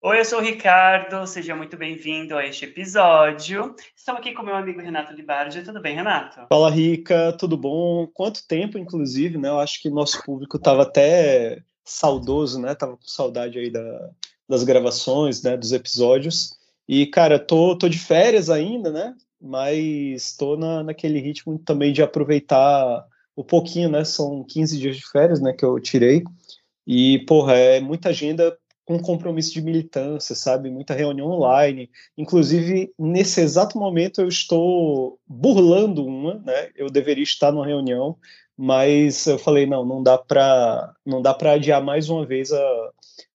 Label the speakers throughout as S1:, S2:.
S1: Oi, eu sou o Ricardo, seja muito bem-vindo a este episódio. Estou aqui com meu amigo Renato Libardi. Tudo bem, Renato?
S2: Fala, Rica, tudo bom? Quanto tempo, inclusive, né? Eu acho que nosso público estava até saudoso, né? Tava com saudade aí da, das gravações, né? Dos episódios. E, cara, tô, tô de férias ainda, né? Mas tô na, naquele ritmo também de aproveitar um pouquinho, né? São 15 dias de férias, né? Que eu tirei. E, porra, é muita agenda com compromisso de militância, sabe? Muita reunião online. Inclusive, nesse exato momento, eu estou burlando uma, né? Eu deveria estar numa reunião, mas eu falei, não, não dá para não dá para adiar mais uma vez a,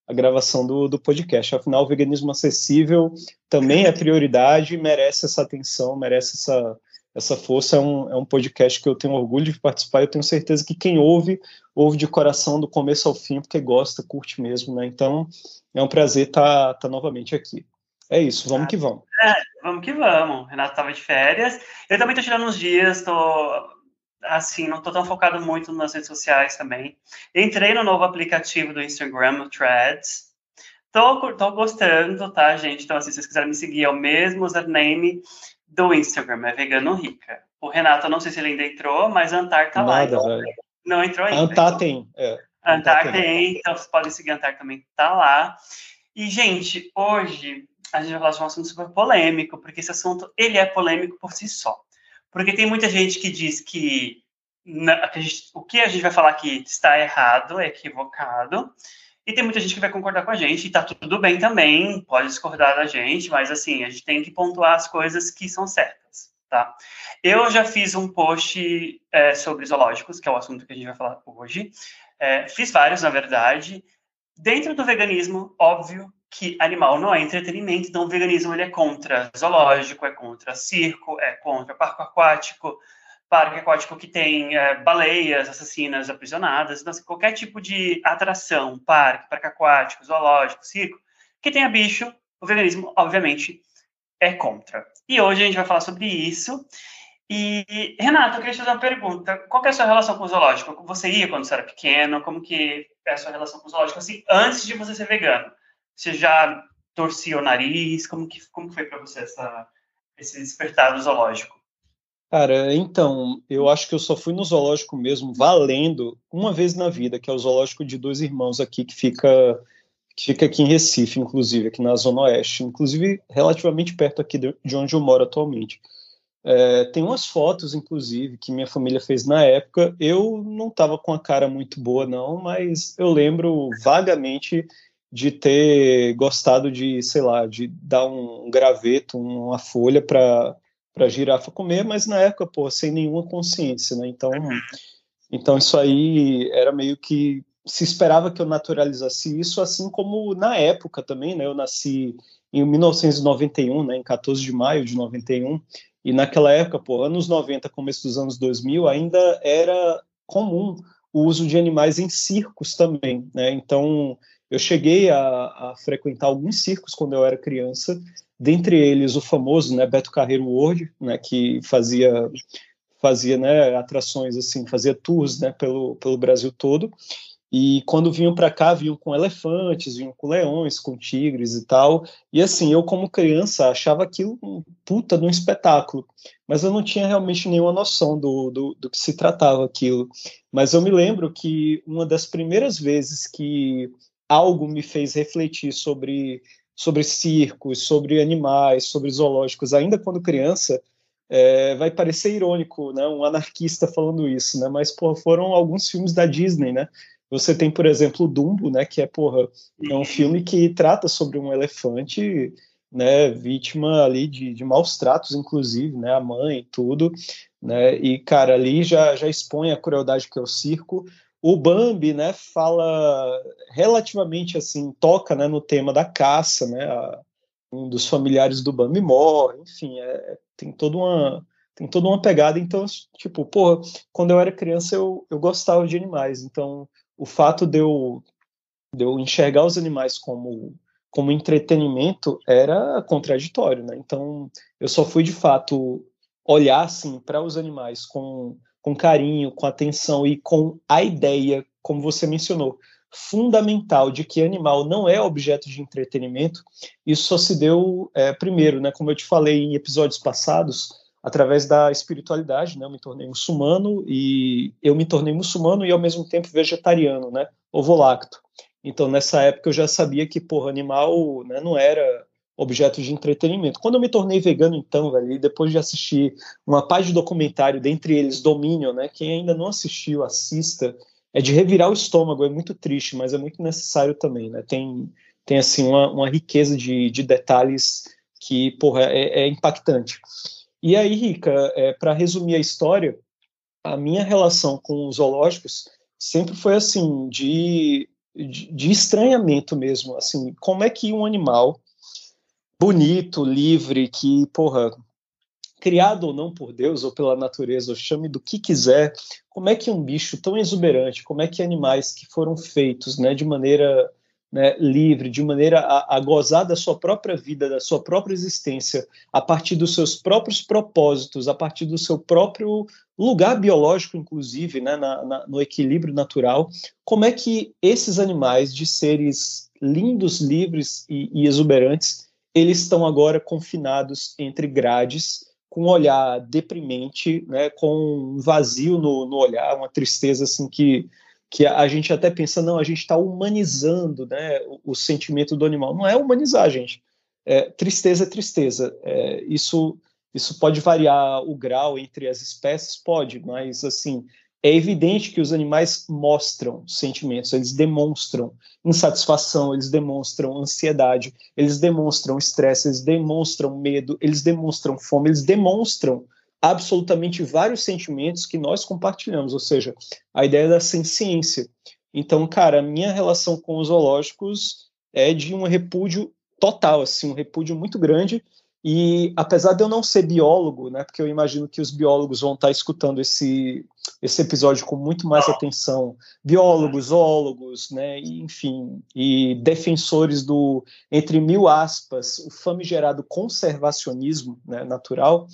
S2: a gravação do, do podcast. Afinal, o veganismo acessível também é prioridade, merece essa atenção, merece essa essa força é um, é um podcast que eu tenho orgulho de participar. Eu tenho certeza que quem ouve, ouve de coração do começo ao fim, porque gosta, curte mesmo, né? Então, é um prazer estar tá, tá novamente aqui. É isso, vamos que vamos.
S1: É, vamos que vamos. O Renato estava de férias. Eu também estou tirando uns dias, estou assim, não estou tão focado muito nas redes sociais também. Entrei no novo aplicativo do Instagram, o Threads. Tô, tô gostando, tá, gente? Então, assim, se vocês quiserem me seguir, é o mesmo username do Instagram, é Vegano Rica. O Renato, não sei se ele ainda entrou, mas Antar tá Nada, lá. Então, não entrou ainda.
S2: Antar tem, é.
S1: Antar, tem, então vocês podem seguir Antar também, tá lá. E, gente, hoje a gente vai falar de um assunto super polêmico, porque esse assunto, ele é polêmico por si só. Porque tem muita gente que diz que, na, que gente, o que a gente vai falar aqui está errado, é equivocado, e tem muita gente que vai concordar com a gente, e tá tudo bem também, pode discordar da gente, mas assim, a gente tem que pontuar as coisas que são certas, tá? Eu já fiz um post é, sobre zoológicos, que é o assunto que a gente vai falar hoje. É, fiz vários, na verdade. Dentro do veganismo, óbvio que animal não é entretenimento, então o veganismo ele é contra zoológico, é contra circo, é contra parque aquático, parque aquático que tem é, baleias assassinas aprisionadas, então, assim, qualquer tipo de atração, parque, parque aquático, zoológico, circo, que tenha bicho, o veganismo, obviamente, é contra. E hoje a gente vai falar sobre isso. E, Renato, eu queria te fazer uma pergunta. Qual é a sua relação com o zoológico? Você ia quando você era pequeno? Como que é a sua relação com o zoológico? Assim, antes de você ser vegano, você já torcia o nariz? Como que, como foi para você essa, esse despertar do zoológico?
S2: Cara, então, eu acho que eu só fui no zoológico mesmo, valendo, uma vez na vida, que é o zoológico de dois irmãos aqui, que fica, que fica aqui em Recife, inclusive, aqui na Zona Oeste, inclusive relativamente perto aqui de onde eu moro atualmente. É, tem umas fotos, inclusive, que minha família fez na época. Eu não estava com a cara muito boa, não, mas eu lembro vagamente de ter gostado de, sei lá, de dar um graveto, uma folha para para girafa comer, mas na época, pô, sem nenhuma consciência, né? Então, então isso aí era meio que se esperava que eu naturalizasse isso, assim como na época também, né? Eu nasci em 1991, né? Em 14 de maio de 91, e naquela época, pô, anos 90, começo dos anos 2000, ainda era comum o uso de animais em circos também, né? Então, eu cheguei a, a frequentar alguns circos quando eu era criança dentre eles o famoso né, Beto Carreiro World, né, que fazia fazia né, atrações assim, fazia tours né, pelo, pelo Brasil todo. E quando vinham para cá, vinham com elefantes, vinham com leões, com tigres e tal. E assim, eu como criança achava aquilo um puta de um espetáculo, mas eu não tinha realmente nenhuma noção do, do, do que se tratava aquilo. Mas eu me lembro que uma das primeiras vezes que algo me fez refletir sobre sobre circos, sobre animais, sobre zoológicos, ainda quando criança, é, vai parecer irônico, né? Um anarquista falando isso, né? Mas porra, foram alguns filmes da Disney, né? Você tem, por exemplo, Dumbo, né? Que é porra, é um filme que trata sobre um elefante, né? Vítima ali de, de maus tratos, inclusive, né? A mãe, e tudo, né? E cara, ali já já expõe a crueldade que é o circo. O Bambi, né, fala relativamente assim, toca, né, no tema da caça, né, a, um dos familiares do Bambi morre, enfim, é, tem toda uma tem toda uma pegada, então, tipo, porra, quando eu era criança eu, eu gostava de animais, então o fato de eu, de eu enxergar os animais como, como entretenimento era contraditório, né, então eu só fui de fato olhar, assim, para os animais com com carinho, com atenção e com a ideia, como você mencionou, fundamental de que animal não é objeto de entretenimento, isso só se deu é, primeiro, né, como eu te falei em episódios passados, através da espiritualidade, né, eu me tornei muçulmano e eu me tornei muçulmano e ao mesmo tempo vegetariano, né, ovolacto. Então nessa época eu já sabia que porra animal, né, não era objeto de entretenimento. Quando eu me tornei vegano, então, velho, depois de assistir uma página de documentário, dentre eles Dominion, né? Quem ainda não assistiu, assista. É de revirar o estômago, é muito triste, mas é muito necessário também, né? Tem, tem assim, uma, uma riqueza de, de detalhes que, porra, é, é impactante. E aí, Rica, é, para resumir a história, a minha relação com os zoológicos sempre foi assim, de, de, de estranhamento mesmo, assim, como é que um animal bonito, livre, que, porra, criado ou não por Deus ou pela natureza, chame do que quiser, como é que um bicho tão exuberante, como é que animais que foram feitos né, de maneira né, livre, de maneira a, a, gozar da sua própria vida, da sua própria existência, a partir dos seus próprios propósitos, a partir do seu próprio lugar biológico, inclusive, né, na, na, no equilíbrio natural, como é que esses animais de seres lindos, livres e, e exuberantes eles estão agora confinados entre grades, com um olhar deprimente, né, com um vazio no, no olhar, uma tristeza assim que, que a gente até pensa, não, a gente está humanizando né, o, o, sentimento do animal. Não é humanizar, gente. É, tristeza é tristeza. É, isso, isso pode variar o grau entre as espécies? Pode, mas assim, é evidente que os animais mostram sentimentos, eles demonstram insatisfação, eles demonstram ansiedade, eles demonstram estresse, eles demonstram medo, eles demonstram fome, eles demonstram absolutamente vários sentimentos que nós compartilhamos, ou seja, a ideia da ciência. Então, cara, a minha relação com os zoológicos é de um repúdio total, assim, um repúdio muito grande e apesar de eu não ser biólogo, né, porque eu imagino que os biólogos vão estar escutando esse, esse episódio com muito mais atenção, biólogos, zoólogos, né, e, enfim, e defensores do, entre mil aspas, o famigerado conservacionismo né, natural,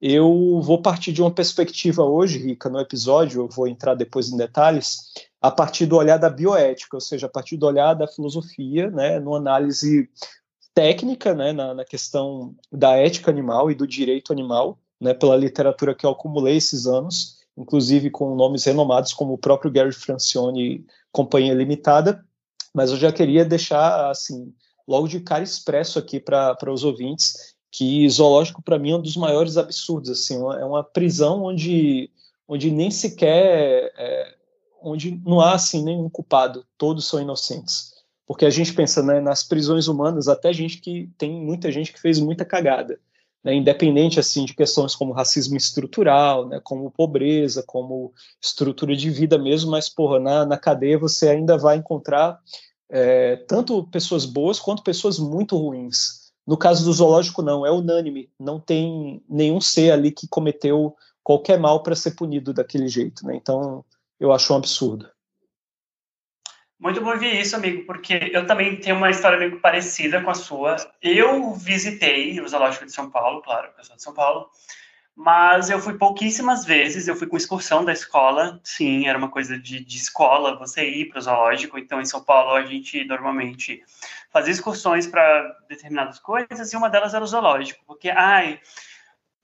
S2: eu vou partir de uma perspectiva hoje, Rica, no episódio, eu vou entrar depois em detalhes, a partir do olhar da bioética, ou seja, a partir do olhar da filosofia, né, numa análise técnica né, na, na, questão da ética animal e do direito animal, né, pela literatura que eu acumulei esses anos, inclusive com nomes renomados como o próprio Gary Francione Companhia Limitada, mas eu já queria deixar assim logo de cara expresso aqui para os ouvintes que zoológico para mim é um dos maiores absurdos assim é uma prisão onde onde nem sequer é, onde não há assim nenhum culpado todos são inocentes porque a gente pensa né, nas prisões humanas, até gente que tem muita gente que fez muita cagada, né, independente assim de questões como racismo estrutural, né, como pobreza, como estrutura de vida mesmo, mas porra, na, na cadeia você ainda vai encontrar é, tanto pessoas boas quanto pessoas muito ruins. No caso do zoológico, não, é unânime, não tem nenhum ser ali que cometeu qualquer mal para ser punido daquele jeito, né? Então, eu acho um absurdo.
S1: Muito bom ouvir isso, amigo, porque eu também tenho uma história meio parecida com a sua. Eu visitei o Zoológico de São Paulo, claro, eu sou de São Paulo, mas eu fui pouquíssimas vezes. Eu fui com excursão da escola, sim, era uma coisa de, de escola você ir para o zoológico. Então, em São Paulo, a gente normalmente fazia excursões para determinadas coisas e uma delas era o zoológico, porque, ai,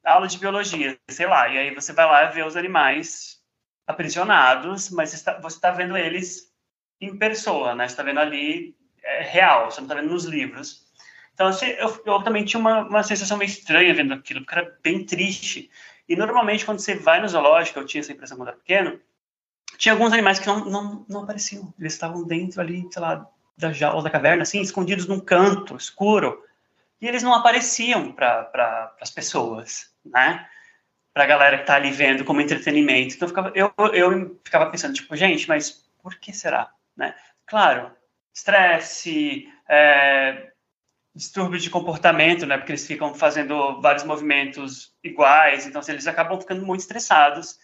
S1: aula de biologia, sei lá, e aí você vai lá ver os animais aprisionados, mas você está, está vendo eles em pessoa, né? Você está vendo ali é real, você não está vendo nos livros. Então, assim, eu, eu também tinha uma, uma sensação meio estranha vendo aquilo, porque era bem triste. E normalmente, quando você vai no zoológico, eu tinha essa impressão quando era pequeno, tinha alguns animais que não, não, não apareciam. Eles estavam dentro ali, sei lá, da jaula da caverna, assim, escondidos num canto escuro. E eles não apareciam para pra, as pessoas, né? Para a galera que está ali vendo como entretenimento. Então, eu ficava, eu, eu ficava pensando, tipo, gente, mas por que será? Né? Claro, estresse, é, distúrbio de comportamento, né? Porque eles ficam fazendo vários movimentos iguais, então eles acabam ficando muito estressados.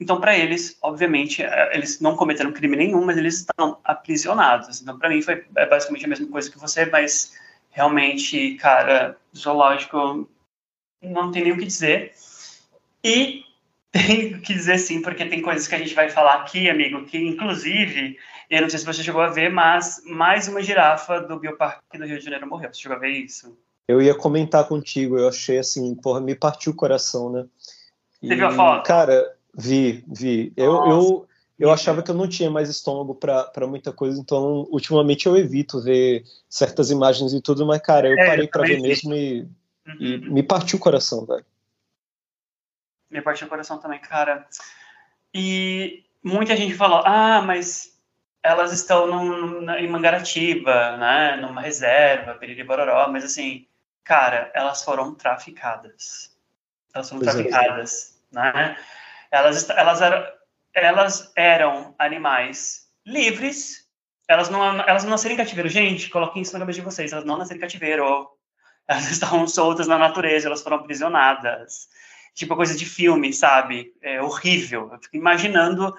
S1: Então, para eles, obviamente, é, eles não cometeram crime nenhum, mas eles estão aprisionados. Então, para mim, foi é basicamente a mesma coisa que você, mas realmente, cara, zoológico não tem nem o que dizer. E Tenho que dizer sim, porque tem coisas que a gente vai falar aqui, amigo, que inclusive, eu não sei se você chegou a ver, mas mais uma girafa do Bioparque do Rio de Janeiro morreu. Você chegou a ver isso?
S2: Eu ia comentar contigo, eu achei assim, porra, me partiu o coração, né?
S1: E, Você viu a foto?
S2: Cara, vi, vi. Eu, eu, eu achava que eu não tinha mais estômago para muita coisa, então ultimamente eu evito ver certas imagens e tudo, mas cara, eu é, parei para ver vi. mesmo e, uhum. e me partiu o coração, velho
S1: me partiu o coração também, cara. E muita gente falou, ah, mas elas estão num, em Mangaratiba, né, numa reserva, Bororó, mas assim, cara, elas foram traficadas. Elas foram pois é. traficadas, é. né? Elas, elas, eram, elas eram animais livres, elas não, elas não nasceram em cativeiro. Gente, coloquem isso na cabeça de vocês, elas não nasceram em cativeiro. Elas estavam soltas na natureza, elas foram aprisionadas tipo coisa de filme, sabe? É horrível. Eu fico imaginando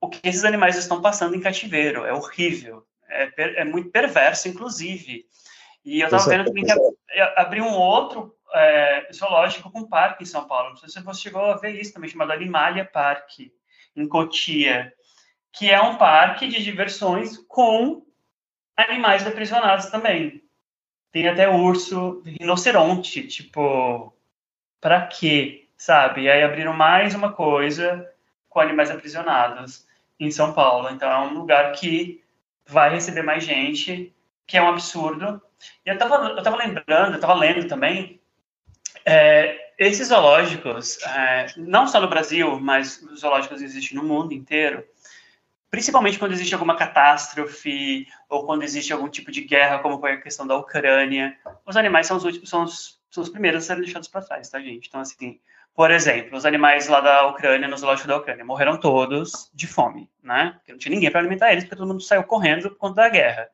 S1: o que esses animais estão passando em cativeiro. É horrível. É, é muito perverso, inclusive. E eu estava vendo também que abriu um outro é, zoológico com parque em São Paulo. Não sei se você chegou a ver isso também, chamado Animalia Park, em Cotia, que é um parque de diversões com animais aprisionados também. Tem até urso, rinoceronte, tipo, para quê? Sabe? E aí abriram mais uma coisa com animais aprisionados em São Paulo. Então é um lugar que vai receber mais gente, que é um absurdo. E eu tava, eu tava lembrando, eu tava lendo também, é, esses zoológicos, é, não só no Brasil, mas os zoológicos existem no mundo inteiro, principalmente quando existe alguma catástrofe ou quando existe algum tipo de guerra, como foi a questão da Ucrânia, os animais são os últimos, são os são os primeiros a serem deixados para trás, tá, gente? Então, assim, por exemplo, os animais lá da Ucrânia, no zoológico da Ucrânia, morreram todos de fome, né? Porque não tinha ninguém para alimentar eles, porque todo mundo saiu correndo por conta da guerra.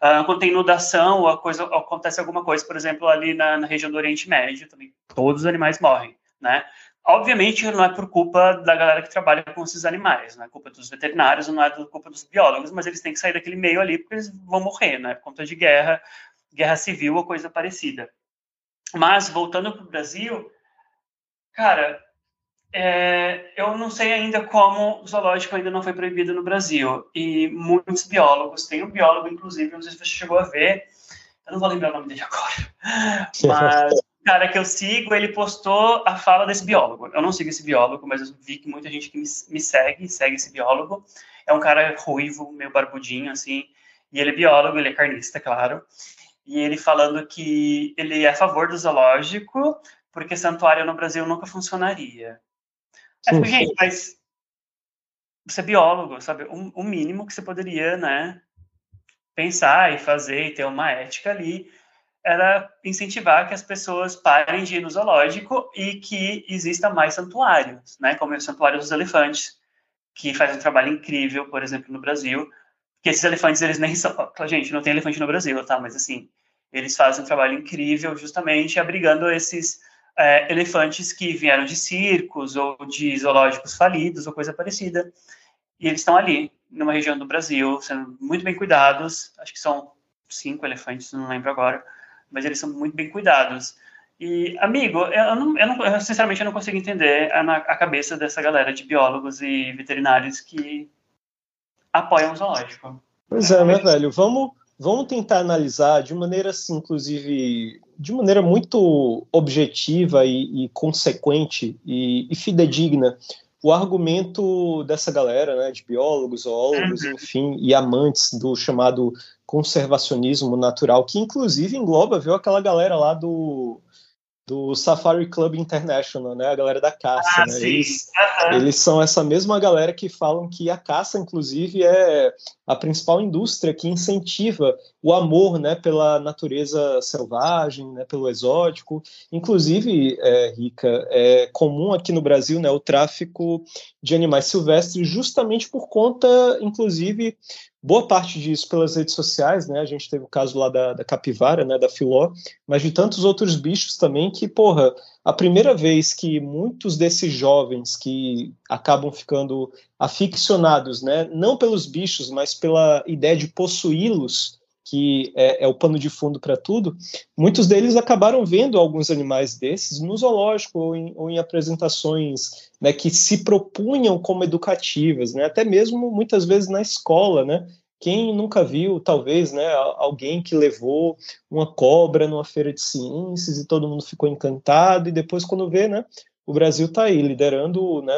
S1: Uh, quando tem inundação ou coisa, acontece alguma coisa, por exemplo, ali na, na, região do Oriente Médio, também todos os animais morrem, né? Obviamente, não é por culpa da galera que trabalha com esses animais, não é culpa dos veterinários, não é culpa dos biólogos, mas eles têm que sair daquele meio ali porque eles vão morrer, né? Por conta de guerra, guerra civil ou coisa parecida. Mas, voltando para o Brasil, cara, é, eu não sei ainda como o zoológico ainda não foi proibido no Brasil. E muitos biólogos, tem um biólogo, inclusive, não sei se você chegou a ver, eu não vou lembrar o nome dele agora, mas o cara que eu sigo, ele postou a fala desse biólogo. Eu não sigo esse biólogo, mas eu vi que muita gente que me, me segue, segue esse biólogo. É um cara ruivo, meio barbudinho, assim, e ele é biólogo, ele é carnista, claro e ele falando que ele é a favor do zoológico, porque santuário no Brasil nunca funcionaria. É, gente, mas você é biólogo, sabe? O, o mínimo que você poderia, né, pensar e fazer e ter uma ética ali era incentivar que as pessoas parem de ir no zoológico e que exista mais santuários, né, como o Santuário dos Elefantes, que faz um trabalho incrível, por exemplo, no Brasil, que esses elefantes, eles nem são... Gente, não tem elefante no Brasil, tá? Mas, assim, eles fazem um trabalho incrível justamente abrigando esses é, elefantes que vieram de circos ou de zoológicos falidos ou coisa parecida. E eles estão ali, numa região do Brasil, sendo muito bem cuidados. Acho que são cinco elefantes, não lembro agora, mas eles são muito bem cuidados. E, amigo, eu, não, eu, não, eu sinceramente eu não consigo entender a, a cabeça dessa galera de biólogos e veterinários que apoiam o zoológico.
S2: Pois é, né, velho? Vamos, vamos tentar analisar de maneira, assim, inclusive, de maneira muito objetiva e, e consequente e, e, fidedigna o argumento dessa galera, né, de biólogos, zoólogos, uhum. enfim, e amantes do chamado conservacionismo natural, que inclusive engloba, viu, aquela galera lá do do Safari Club International, né? A galera da caça, ah, né? Eles, uhum. eles, são essa mesma galera que falam que a caça, inclusive, é a principal indústria que incentiva o amor, né, pela natureza selvagem, né, pelo exótico. Inclusive, é, Rica, é comum aqui no Brasil, né, o tráfico de animais silvestres, justamente por conta, inclusive, boa parte disso pelas redes sociais, né? A gente teve o caso lá da, da capivara, né? Da filó, mas de tantos outros bichos também que, porra, a primeira vez que muitos desses jovens que acabam ficando aficionados, né? Não pelos bichos, mas pela ideia de possuí-los, que é, é o pano de fundo para tudo, muitos deles acabaram vendo alguns animais desses no zoológico ou em, ou em apresentações né, que se propunham como educativas, né, até mesmo muitas vezes na escola, né, quem nunca viu, talvez, né, alguém que levou uma cobra numa feira de ciências e todo mundo ficou encantado, e depois, quando vê, né, o Brasil está aí liderando, né,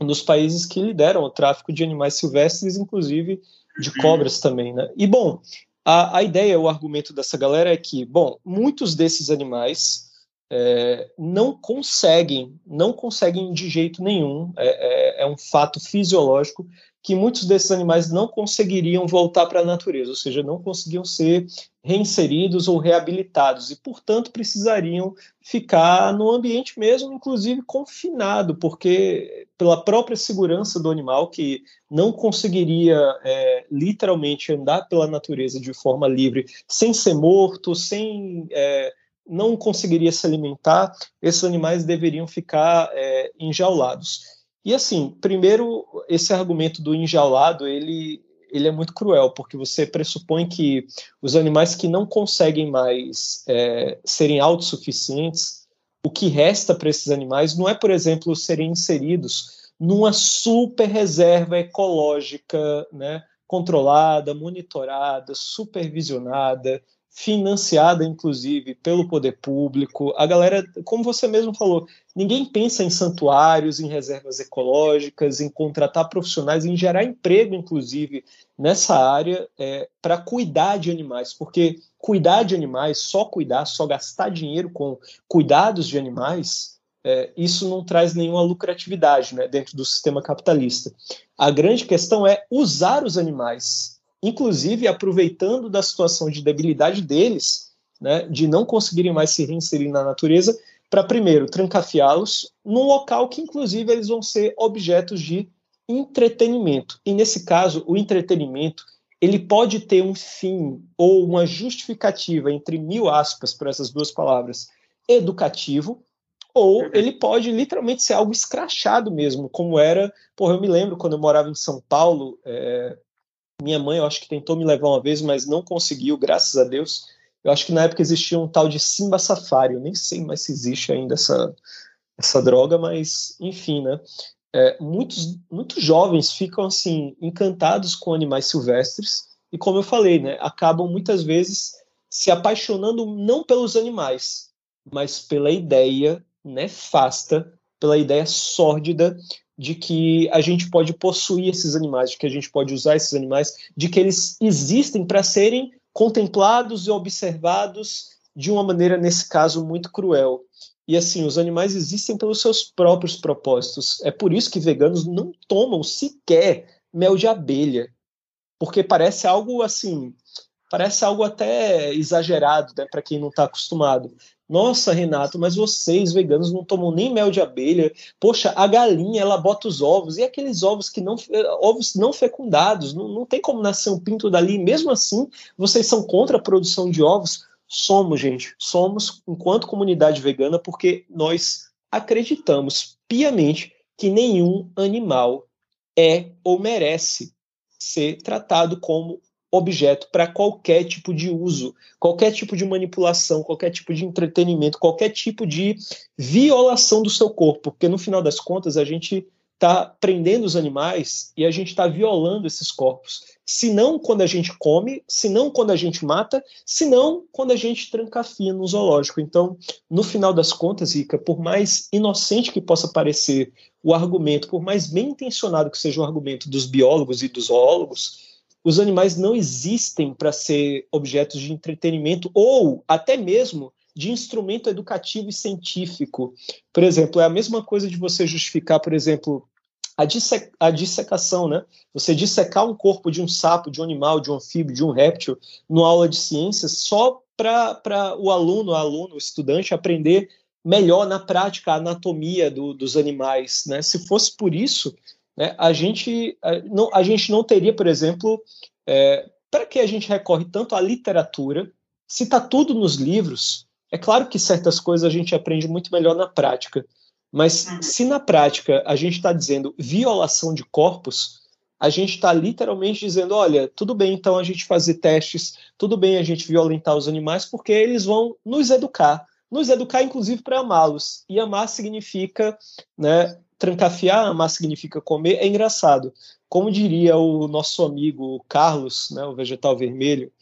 S2: um dos países que lideram o tráfico de animais silvestres, inclusive de uhum. cobras também, né? E bom, a, a ideia, o argumento dessa galera é que, bom, muitos desses animais é, não conseguem, não conseguem de jeito nenhum, é, é, é um fato fisiológico que muitos desses animais não conseguiriam voltar para a natureza, ou seja, não conseguiam ser reinseridos ou reabilitados e, portanto, precisariam ficar no ambiente mesmo, inclusive confinado, porque pela própria segurança do animal que não conseguiria é, literalmente andar pela natureza de forma livre, sem ser morto, sem é, não conseguiria se alimentar, esses animais deveriam ficar é, enjaulados. E assim, primeiro, esse argumento do enjaulado, ele, ele é muito cruel, porque você pressupõe que os animais que não conseguem mais é, serem autossuficientes, o que resta para esses animais não é, por exemplo, serem inseridos numa super reserva ecológica, né, controlada, monitorada, supervisionada, financiada inclusive pelo poder público. A galera, como você mesmo falou, ninguém pensa em santuários, em reservas ecológicas, em contratar profissionais, em gerar emprego, inclusive, nessa área é, para cuidar de animais, porque cuidar de animais, só cuidar, só gastar dinheiro com cuidados de animais, é, isso não traz nenhuma lucratividade né, dentro do sistema capitalista. A grande questão é usar os animais inclusive aproveitando da situação de debilidade deles, né, de não conseguirem mais se reinserir na natureza, para primeiro trancafiá-los num local que inclusive eles vão ser objetos de entretenimento. E nesse caso, o entretenimento ele pode ter um fim ou uma justificativa entre mil aspas para essas duas palavras, educativo, ou uhum. ele pode literalmente ser algo escrachado mesmo, como era, porra, eu me lembro quando eu morava em São Paulo, é, minha mãe, eu acho que tentou me levar uma vez, mas não conseguiu, graças a Deus. Eu acho que na época existia um tal de Simba Safari, eu nem sei mais se existe ainda essa, essa droga, mas enfim, né? É, muitos, muitos jovens ficam assim encantados com animais silvestres e, como eu falei, né, acabam muitas vezes se apaixonando não pelos animais, mas pela ideia nefasta, pela ideia sórdida de que a gente pode possuir esses animais, de que a gente pode usar esses animais, de que eles existem para serem contemplados e observados de uma maneira, nesse caso, muito cruel. E assim, os animais existem pelos seus próprios propósitos. É por isso que veganos não tomam sequer mel de abelha, porque parece algo assim, parece algo até exagerado, né, para quem não está acostumado. Nossa, Renato, mas vocês veganos não tomam nem mel de abelha. Poxa, a galinha ela bota os ovos e aqueles ovos que não ovos não fecundados, não, não tem como nascer um pinto dali. Mesmo assim, vocês são contra a produção de ovos? Somos, gente. Somos enquanto comunidade vegana porque nós acreditamos piamente que nenhum animal é ou merece ser tratado como objeto para qualquer tipo de uso, qualquer tipo de manipulação, qualquer tipo de entretenimento, qualquer tipo de violação do seu corpo, porque no final das contas a gente está prendendo os animais e a gente está violando esses corpos. Se não quando a gente come, se não quando a gente mata, se não quando a gente trancafia no zoológico. Então, no final das contas, Ica, por mais inocente que possa parecer o argumento, por mais bem intencionado que seja o argumento dos biólogos e dos zoólogos, os animais não existem para ser objetos de entretenimento ou até mesmo de instrumento educativo e científico. Por exemplo, é a mesma coisa de você justificar, por exemplo, a, disse a dissecação, né? Você dissecar um corpo de um sapo, de um animal, de um anfíbio, de um réptil, numa aula de ciências, só para o aluno, a aluno, o estudante aprender melhor na prática a anatomia do, dos animais, né? Se fosse por isso, né, a, gente, a, não, a gente não teria, por exemplo, é, para que a gente recorre tanto à literatura, se está tudo nos livros, é claro que certas coisas a gente aprende muito melhor na prática, mas uhum. se na prática a gente está dizendo violação de corpos, a gente está literalmente dizendo: olha, tudo bem então a gente fazer testes, tudo bem a gente violentar os animais, porque eles vão nos educar. Nos educar, inclusive, para amá-los. E amar significa né, trancafiar, amar significa comer. É engraçado. Como diria o nosso amigo Carlos, né, o vegetal vermelho,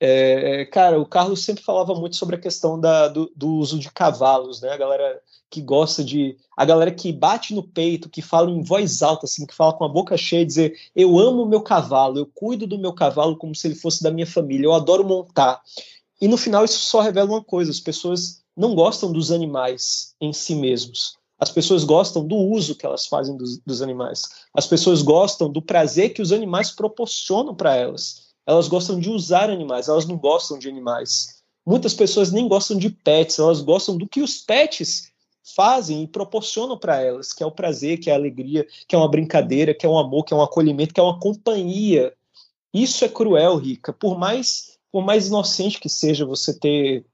S2: é, cara, o Carlos sempre falava muito sobre a questão da, do, do, uso de cavalos, né? A galera que gosta de. A galera que bate no peito, que fala em voz alta, assim, que fala com a boca cheia, dizer: Eu amo o meu cavalo, eu cuido do meu cavalo como se ele fosse da minha família, eu adoro montar. E no final isso só revela uma coisa: as pessoas não gostam dos animais em si mesmos. As pessoas gostam do uso que elas fazem dos, dos animais. As pessoas gostam do prazer que os animais proporcionam para elas. Elas gostam de usar animais, elas não gostam de animais. Muitas pessoas nem gostam de pets, elas gostam do que os pets fazem e proporcionam para elas, que é o prazer, que é a alegria, que é uma brincadeira, que é um amor, que é um acolhimento, que é uma companhia. Isso é cruel, Rica. Por mais, por mais inocente que seja você ter,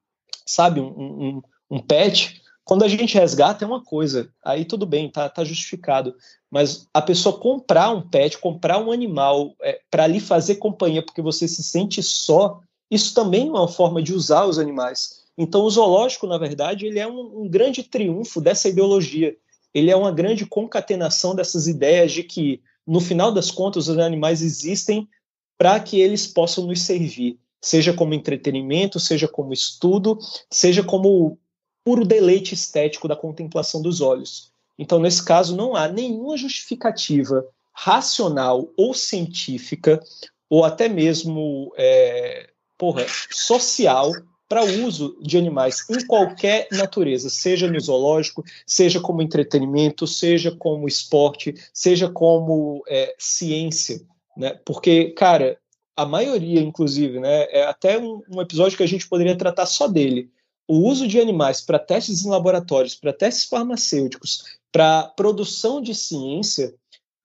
S2: sabe, um, um, um pet, quando a gente resgata é uma coisa, aí tudo bem, tá, tá justificado. Mas a pessoa comprar um pet, comprar um animal é, para lhe fazer companhia porque você se sente só, isso também é uma forma de usar os animais. Então, o zoológico, na verdade, ele é um, um grande triunfo dessa ideologia. Ele é uma grande concatenação dessas ideias de que, no final das contas, os animais existem para que eles possam nos servir, seja como entretenimento, seja como estudo, seja como puro deleite estético da contemplação dos olhos. Então, nesse caso, não há nenhuma justificativa racional ou científica, ou até mesmo é, porra, social para uso de animais em qualquer natureza, seja no zoológico, seja como entretenimento, seja como esporte, seja como é, ciência, né? Porque, cara, a maioria, inclusive, né, é até um, um episódio que a gente poderia tratar só dele. O uso de animais para testes em laboratórios, para testes farmacêuticos, para produção de ciência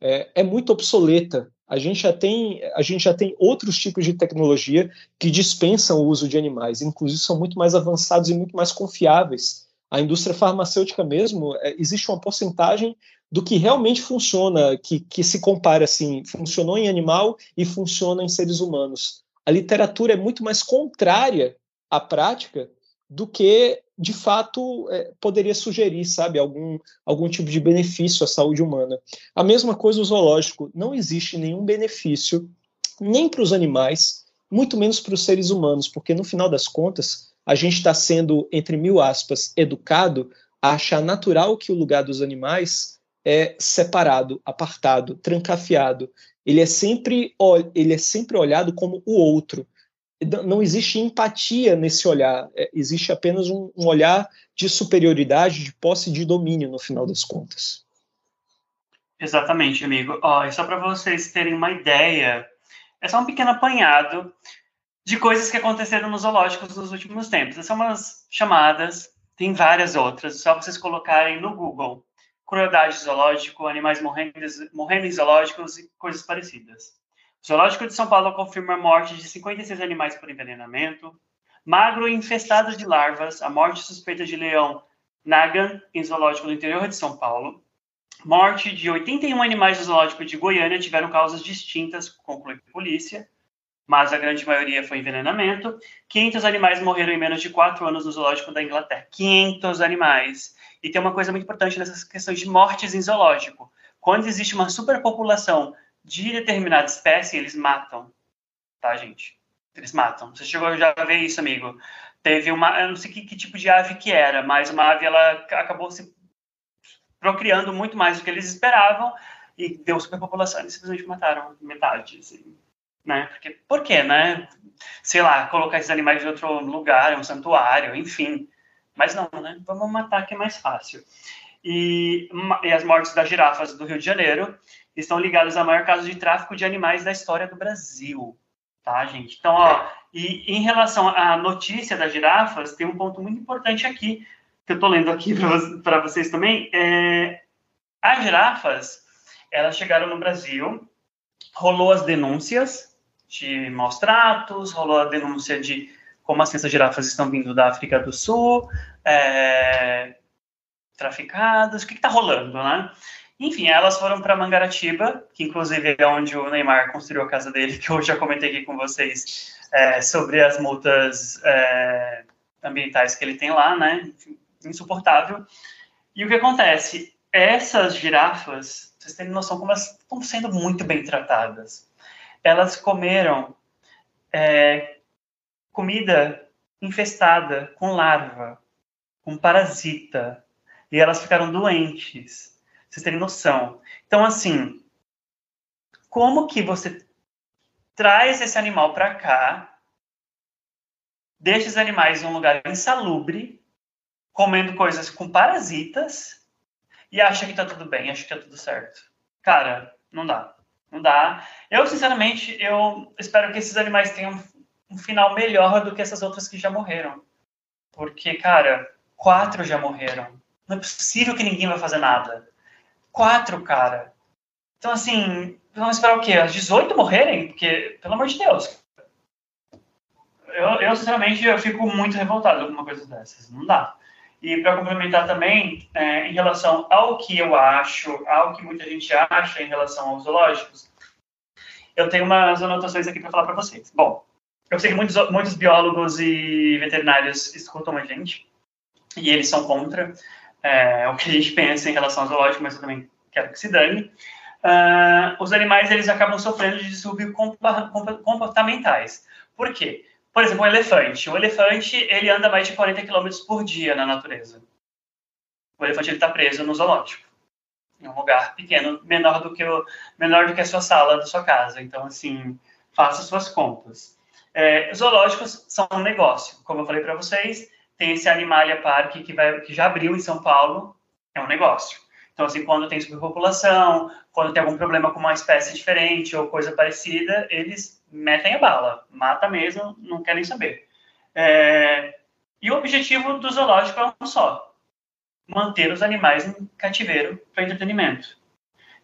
S2: é, é muito obsoleta a gente já tem a gente já tem outros tipos de tecnologia que dispensam o uso de animais, inclusive são muito mais avançados e muito mais confiáveis. A indústria farmacêutica mesmo é, existe uma porcentagem do que realmente funciona, que, que se compara assim, funcionou em animal e funciona em seres humanos. A literatura é muito mais contrária à prática do que de fato é, poderia sugerir, sabe, algum, algum tipo de benefício à saúde humana. A mesma coisa o zoológico, não existe nenhum benefício nem para os animais, muito menos para os seres humanos, porque no final das contas a gente está sendo, entre mil aspas, educado a achar natural que o lugar dos animais é separado, apartado, trancafiado. Ele é sempre, ele é sempre olhado como o outro não existe empatia nesse olhar, é, existe apenas um, um, olhar de superioridade, de posse de domínio, no final das contas.
S1: Exatamente, amigo. Ó, e só para vocês terem uma ideia, é só um pequeno apanhado de coisas que aconteceram nos zoológicos nos últimos tempos. São umas chamadas, tem várias outras, só vocês colocarem no Google. Crueldade zoológico, animais morrendo, morrendo em zoológicos e coisas parecidas. Zoológico de São Paulo confirma a morte de 56 animais por envenenamento. Magro infestado de larvas, a morte suspeita de leão Nagan, em zoológico do interior de São Paulo. Morte de 81 animais do zoológico de Goiânia tiveram causas distintas, conclui a polícia, mas a grande maioria foi envenenamento. 500 animais morreram em menos de 4 anos no zoológico da Inglaterra. 500 animais. E tem uma coisa muito importante nessas questões de mortes em zoológico. Quando existe uma superpopulação de determinada espécie, eles matam, tá, gente? Eles matam. Você chegou já a ver isso, amigo? Teve uma, eu não sei que, que tipo de ave que era, mas uma ave, ela acabou se procriando muito mais do que eles esperavam e deu superpopulação e simplesmente mataram metade, assim, né? Porque, por quê, né? Sei lá, colocar esses animais em outro lugar, um santuário, enfim. Mas não, né? Vamos matar que é mais fácil. E, e as mortes das girafas do Rio de Janeiro estão ligados ao maior caso de tráfico de animais da história do Brasil. Tá, gente? Então, ó, e em relação à notícia das girafas, tem um ponto muito importante aqui, que eu estou lendo aqui para vocês também. É, as girafas, elas chegaram no Brasil, rolou as denúncias de maus tratos, rolou a denúncia de como assim essas girafas estão vindo da África do Sul, é, traficadas, o que está rolando, né? Enfim, elas foram para Mangaratiba, que inclusive é onde o Neymar construiu a casa dele, que eu já comentei aqui com vocês é, sobre as multas é, ambientais que ele tem lá, né? Insuportável. E o que acontece? Essas girafas, vocês têm noção como elas estão sendo muito bem tratadas. Elas comeram é, comida infestada com larva, com parasita, e elas ficaram doentes. Vocês terem noção. Então, assim, como que você traz esse animal para cá, deixa os animais em um lugar insalubre, comendo coisas com parasitas, e acha que tá tudo bem, acha que tá tudo certo. Cara, não dá. Não dá. Eu, sinceramente, eu espero que esses animais tenham um final melhor do que essas outras que já morreram. Porque, cara, quatro já morreram. Não é possível que ninguém vai fazer nada. Quatro, cara. Então, assim, vamos esperar o quê? As 18 morrerem? Porque, pelo amor de Deus. Eu, eu sinceramente, eu fico muito revoltado com uma coisa dessas. Não dá. E para complementar também, é, em relação ao que eu acho, ao que muita gente acha em relação aos zoológicos, eu tenho umas anotações aqui para falar para vocês. Bom, eu sei que muitos, muitos biólogos e veterinários escutam a gente, e eles são contra é, o que a gente pensa em relação ao zoológico, mas eu também quero que se dane. Uh, os animais eles acabam sofrendo de distúrbios comportamentais. Por quê? Por exemplo, um elefante. O elefante ele anda mais de 40 km por dia na natureza. O elefante está preso no zoológico, em um lugar pequeno, menor do que o menor do que a sua sala da sua casa. Então, assim, faça suas contas. É, zoológicos são um negócio, como eu falei para vocês. Tem esse Animalia Park que, vai, que já abriu em São Paulo, é um negócio. Então, assim, quando tem superpopulação, quando tem algum problema com uma espécie diferente ou coisa parecida, eles metem a bala, mata mesmo, não querem saber. É... E o objetivo do zoológico é um só: manter os animais em cativeiro para entretenimento.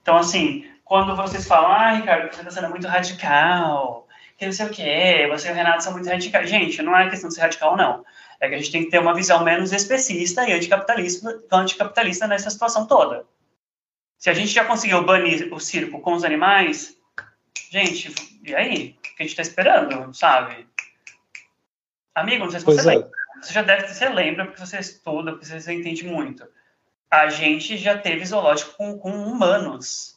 S1: Então, assim, quando vocês falam, ah, Ricardo, você está sendo muito radical, que não sei o quê, você e o Renato são muito radicais. Gente, não é questão de ser radical, não. É que a gente tem que ter uma visão menos especista e anticapitalista, anticapitalista nessa situação toda. Se a gente já conseguiu banir o circo com os animais, gente, e aí? O que a gente está esperando, sabe? Amigo, não sei se você é. lembra. Você já deve, você lembra, porque você estuda, porque você entende muito. A gente já teve zoológico com, com humanos.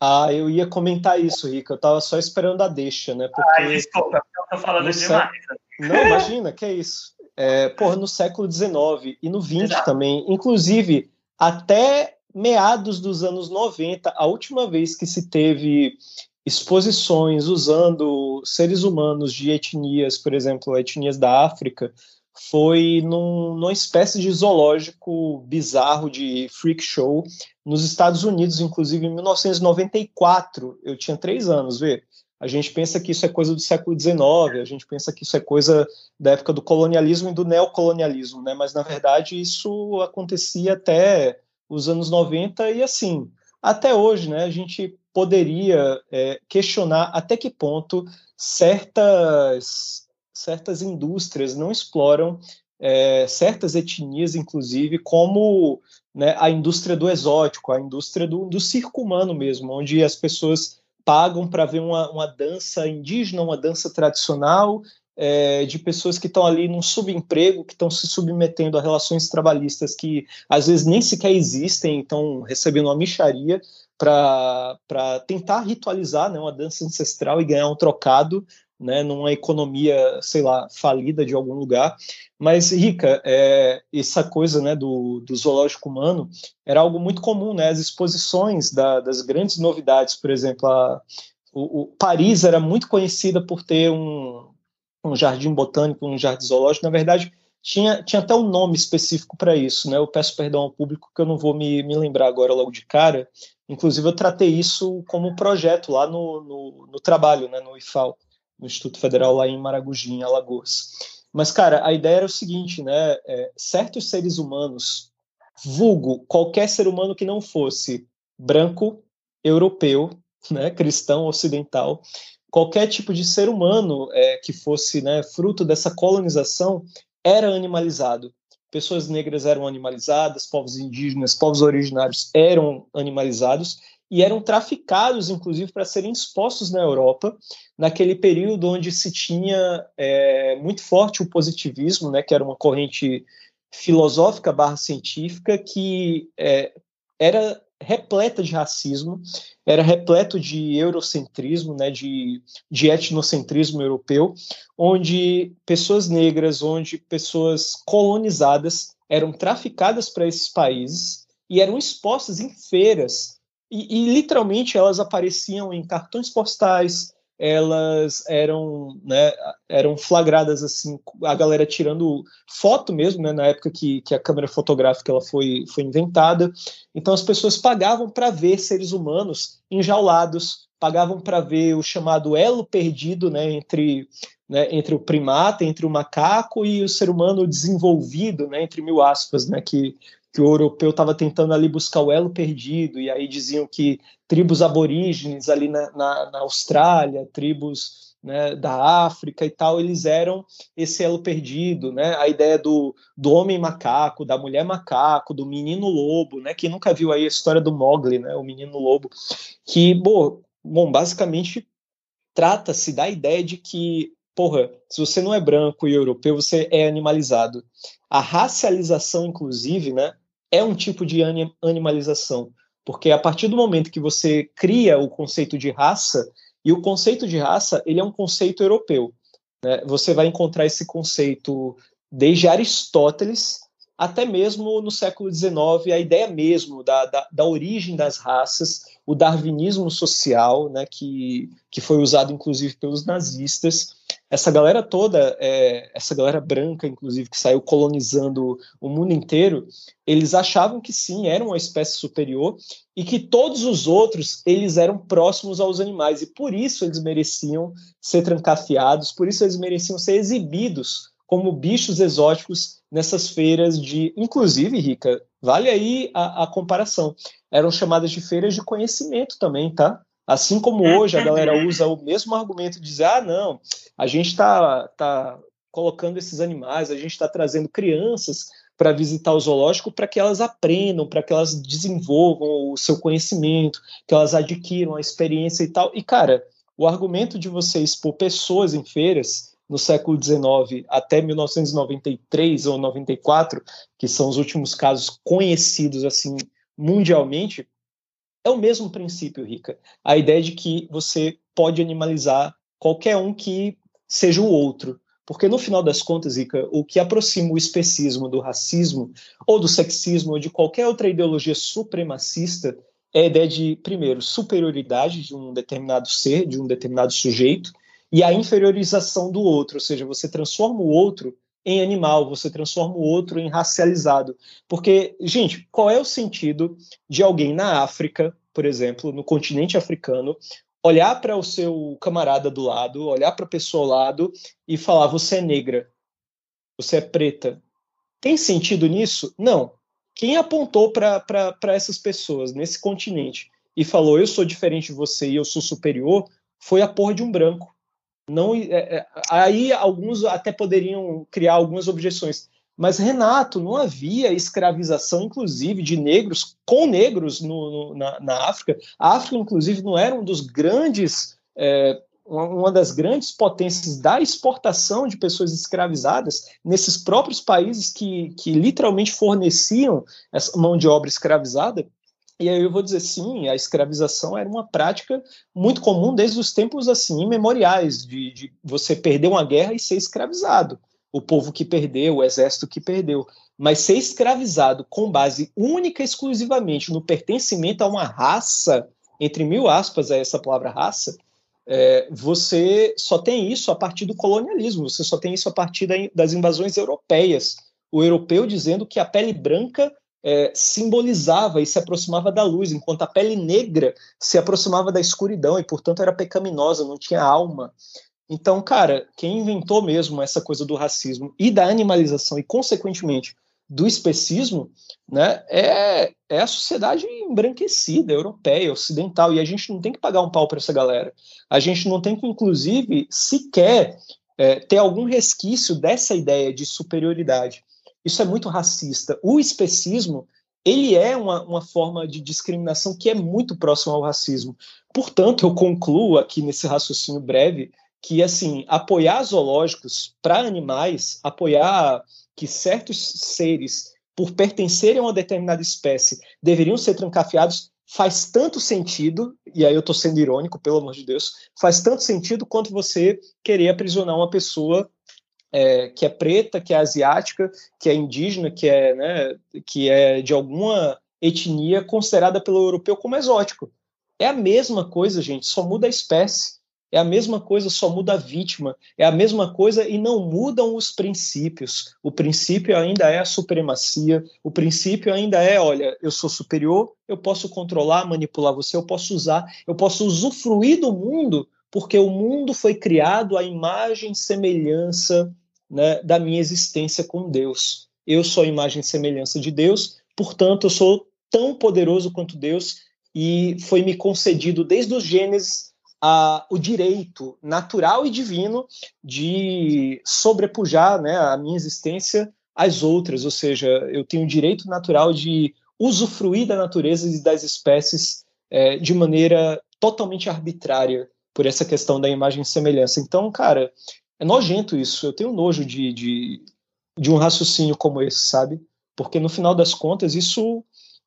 S2: Ah, eu ia comentar isso, Rica. Eu tava só esperando a deixa, né? Porque...
S1: Ai, desculpa, eu tô falando demais.
S2: Não, imagina, que é isso é, porra, no século XIX e no XX também. Inclusive, até meados dos anos 90, a última vez que se teve exposições usando seres humanos de etnias, por exemplo, etnias da África, foi num, numa espécie de zoológico bizarro de freak show nos Estados Unidos, inclusive em 1994. Eu tinha três anos, vê a gente pensa que isso é coisa do século XIX, a gente pensa que isso é coisa da época do colonialismo e do neocolonialismo, né? Mas na verdade isso acontecia até os anos 90 e assim, até hoje, né? A gente poderia é, questionar até que ponto certas certas indústrias não exploram é, certas etnias, inclusive, como né, a indústria do exótico, a indústria do, do circo humano mesmo, onde as pessoas pagam para ver uma, uma, dança indígena, uma dança tradicional, é, de pessoas que estão ali num subemprego, que estão se submetendo a relações trabalhistas que às vezes nem sequer existem, estão recebendo uma micharia para tentar ritualizar né, uma dança ancestral e ganhar um trocado né, numa economia, sei lá, falida de algum lugar. Mas, Rica, é, essa coisa né, do, do, zoológico humano era algo muito comum, né? As exposições da, das grandes novidades, por exemplo, a, o, o, Paris era muito conhecida por ter um, um jardim botânico, um jardim zoológico. Na verdade, tinha, tinha até um nome específico para isso, né? Eu peço perdão ao público que eu não vou me, me lembrar agora logo de cara. Inclusive, eu tratei isso como projeto lá no, no, no trabalho, né, no IFAL no Instituto Federal lá em Maragogi, em Alagoas. Mas, cara, a ideia era o seguinte, né? É, certos seres humanos, vulgo qualquer ser humano que não fosse branco, europeu, né, cristão, ocidental, qualquer tipo de ser humano é, que fosse né, fruto dessa colonização era animalizado. pessoas negras eram animalizadas, povos indígenas, povos originários eram animalizados e eram traficados, inclusive, para serem expostos na Europa, naquele período onde se tinha é, muito forte o positivismo, né, que era uma corrente filosófica barra científica que é, era repleta de racismo, era repleto de eurocentrismo, né, de, de etnocentrismo europeu, onde pessoas negras, onde pessoas colonizadas eram traficadas para esses países e eram expostas em feiras e, e, literalmente elas apareciam em cartões postais, elas eram, né, eram flagradas assim, a galera tirando foto mesmo, né, na época que, que a câmera fotográfica ela foi, foi inventada. Então as pessoas pagavam para ver seres humanos enjaulados, pagavam para ver o chamado elo perdido, né, entre né, entre o primata, entre o macaco e o ser humano desenvolvido, né, entre mil aspas, né, que que o europeu estava tentando ali buscar o elo perdido, e aí diziam que tribos aborígenes ali na, na, na Austrália, tribos né, da África e tal, eles eram esse elo perdido, né? A ideia do, do homem macaco, da mulher macaco, do menino lobo, né? Quem nunca viu aí a história do Mogli, né? O menino lobo, que, bom, bom basicamente trata-se da ideia de que porra, se você não é branco e europeu, você é animalizado. A racialização, inclusive, né, é um tipo de animalização, porque a partir do momento que você cria o conceito de raça, e o conceito de raça ele é um conceito europeu, né? você vai encontrar esse conceito desde Aristóteles até mesmo no século XIX, a ideia mesmo da, da, da origem das raças, o darwinismo social, né, que, que foi usado inclusive pelos nazistas, essa galera toda, é, essa galera branca, inclusive, que saiu colonizando o mundo inteiro, eles achavam que sim, eram uma espécie superior e que todos os outros, eles eram próximos aos animais e por isso eles mereciam ser trancafiados, por isso eles mereciam ser exibidos como bichos exóticos nessas feiras de, inclusive, Rica, vale aí a, a comparação, eram chamadas de feiras de conhecimento também, tá? Assim como hoje a galera usa o mesmo argumento de dizer, ah, não, a gente está tá colocando esses animais, a gente está trazendo crianças para visitar o zoológico para que elas aprendam, para que elas desenvolvam o seu conhecimento, que elas adquiram a experiência e tal. E, cara, o argumento de você expor pessoas em feiras no século XIX até 1993 ou 94, que são os últimos casos conhecidos assim mundialmente, é o mesmo princípio, Rica. A ideia de que você pode animalizar qualquer um que seja o outro. Porque no final das contas, Rica, o que aproxima o especismo do racismo, ou do sexismo, ou de qualquer outra ideologia supremacista, é a ideia de, primeiro, superioridade de um determinado ser, de um determinado sujeito, e a inferiorização do outro, ou seja, você transforma o outro em animal, você transforma o outro em racializado. Porque, gente, qual é o sentido de alguém na África, por exemplo, no continente africano, olhar para o seu camarada do lado, olhar para a pessoa ao lado e falar: você é negra, você é preta? Tem sentido nisso? Não. Quem apontou para essas pessoas nesse continente e falou: eu sou diferente de você e eu sou superior, foi a porra de um branco. Não, é, é, aí alguns até poderiam criar algumas objeções. Mas, Renato, não havia escravização, inclusive, de negros com negros no, no, na, na, África. A África, inclusive, não era um dos grandes, é, uma das grandes potências da exportação de pessoas escravizadas nesses próprios países que, que literalmente forneciam essa mão de obra escravizada. E aí eu vou dizer, sim, a escravização era uma prática muito comum desde os tempos assim imemoriais, de, de você perder uma guerra e ser escravizado. O povo que perdeu, o exército que perdeu. Mas ser escravizado com base única e exclusivamente no pertencimento a uma raça, entre mil aspas é essa palavra raça, é, você só tem isso a partir do colonialismo, você só tem isso a partir da, das invasões europeias. O europeu dizendo que a pele branca é, simbolizava e se aproximava da luz, enquanto a pele negra se aproximava da escuridão e, portanto, era pecaminosa, não tinha alma. Então, cara, quem inventou mesmo essa coisa do racismo e da animalização e, consequentemente, do especismo, né, é, é a sociedade embranquecida, europeia, ocidental, e a gente não tem que pagar um pau para essa galera. A gente não tem que, inclusive, sequer é, ter algum resquício dessa ideia de superioridade. Isso é muito racista. O especismo ele é uma, uma forma de discriminação que é muito próximo ao racismo. Portanto, eu concluo aqui nesse raciocínio breve que assim apoiar zoológicos para animais, apoiar que certos seres por pertencerem a uma determinada espécie deveriam ser trancafiados faz tanto sentido, e aí eu estou sendo irônico, pelo amor de Deus, faz tanto sentido quanto você querer aprisionar uma pessoa é, que é preta, que é asiática, que é indígena, que é, né, que é de alguma etnia considerada pelo europeu como exótico. É a mesma coisa, gente, só muda a espécie. É a mesma coisa, só muda a vítima. É a mesma coisa e não mudam os princípios. O princípio ainda é a supremacia. O princípio ainda é: olha, eu sou superior, eu posso controlar, manipular você, eu posso usar, eu posso usufruir do mundo, porque o mundo foi criado à imagem e semelhança né, da minha existência com Deus. Eu sou a imagem e semelhança de Deus, portanto, eu sou tão poderoso quanto Deus e foi me concedido desde os Gênesis a, o direito natural e divino de sobrepujar né, a minha existência às outras, ou seja, eu tenho o direito natural de usufruir da natureza e das espécies é, de maneira totalmente arbitrária por essa questão da imagem e semelhança. Então, cara, é nojento isso. Eu tenho nojo de, de, de um raciocínio como esse, sabe? Porque no final das contas, isso,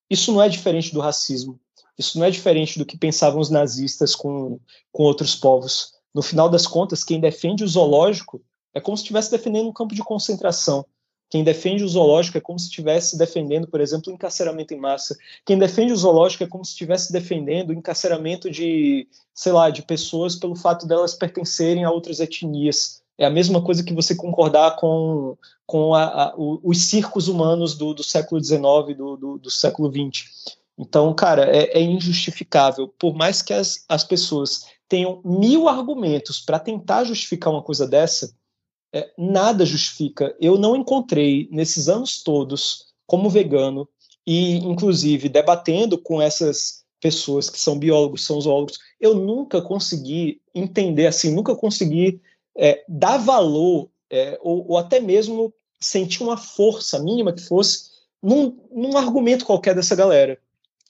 S2: isso não é diferente do racismo. Isso não é diferente do que pensavam os nazistas com, com outros povos. No final das contas, quem defende o zoológico é como se estivesse defendendo um campo de concentração. Quem defende o zoológico é como se estivesse defendendo, por exemplo, o encarceramento em massa. Quem defende o zoológico é como se estivesse defendendo o encarceramento de, sei lá, de pessoas pelo fato delas pertencerem a outras etnias. É a mesma coisa que você concordar com, com a, a, os circos humanos do, do século XIX, do, do, do século XX. Então, cara, é, é injustificável. Por mais que as, as pessoas tenham mil argumentos para tentar justificar uma coisa dessa, é, nada justifica. Eu não encontrei nesses anos todos, como vegano, e inclusive debatendo com essas pessoas que são biólogos, são zoólogos, eu nunca consegui entender assim, nunca consegui é, dar valor é, ou, ou, até mesmo sentir uma força mínima que fosse num, num argumento qualquer dessa galera.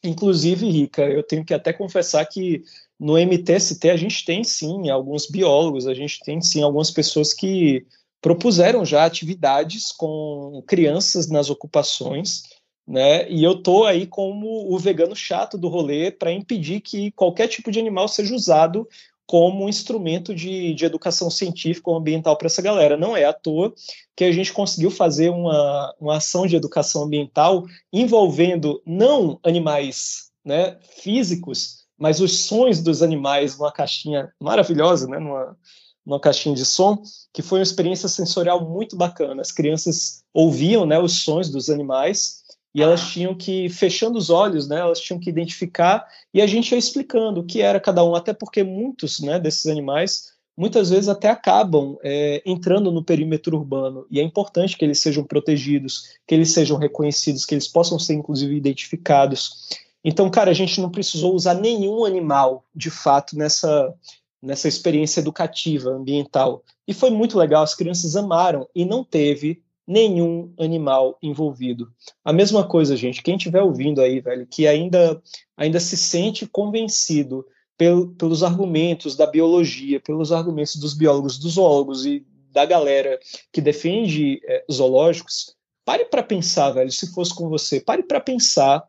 S2: Inclusive, Rica, eu tenho que até confessar que no MTST a gente tem sim alguns biólogos, a gente tem sim algumas pessoas que propuseram já atividades com crianças nas ocupações, né? E eu tô aí como o vegano chato do rolê para impedir que qualquer tipo de animal seja usado como um instrumento de, de educação científica ou ambiental para essa galera. Não é à toa que a gente conseguiu fazer uma, uma ação de educação ambiental envolvendo não animais né, físicos, mas os sons dos animais numa caixinha maravilhosa, né, numa, numa caixinha de som, que foi uma experiência sensorial muito bacana. As crianças ouviam né, os sons dos animais e elas tinham que, fechando os olhos, né, elas tinham que identificar e a gente ia explicando o que era cada um, até porque muitos né, desses animais, muitas vezes até acabam é, entrando no perímetro urbano e é importante que eles sejam protegidos, que eles sejam reconhecidos, que eles possam ser, inclusive, identificados. Então, cara, a gente não precisou usar nenhum animal, de fato, nessa, nessa experiência educativa ambiental. E foi muito legal, as crianças amaram e não teve nenhum animal envolvido. A mesma coisa, gente, quem estiver ouvindo aí, velho, que ainda, ainda se sente convencido pel, pelos argumentos da biologia, pelos argumentos dos biólogos, dos zoólogos e da galera que defende é, zoológicos, pare para pensar, velho, se fosse com você, pare para pensar,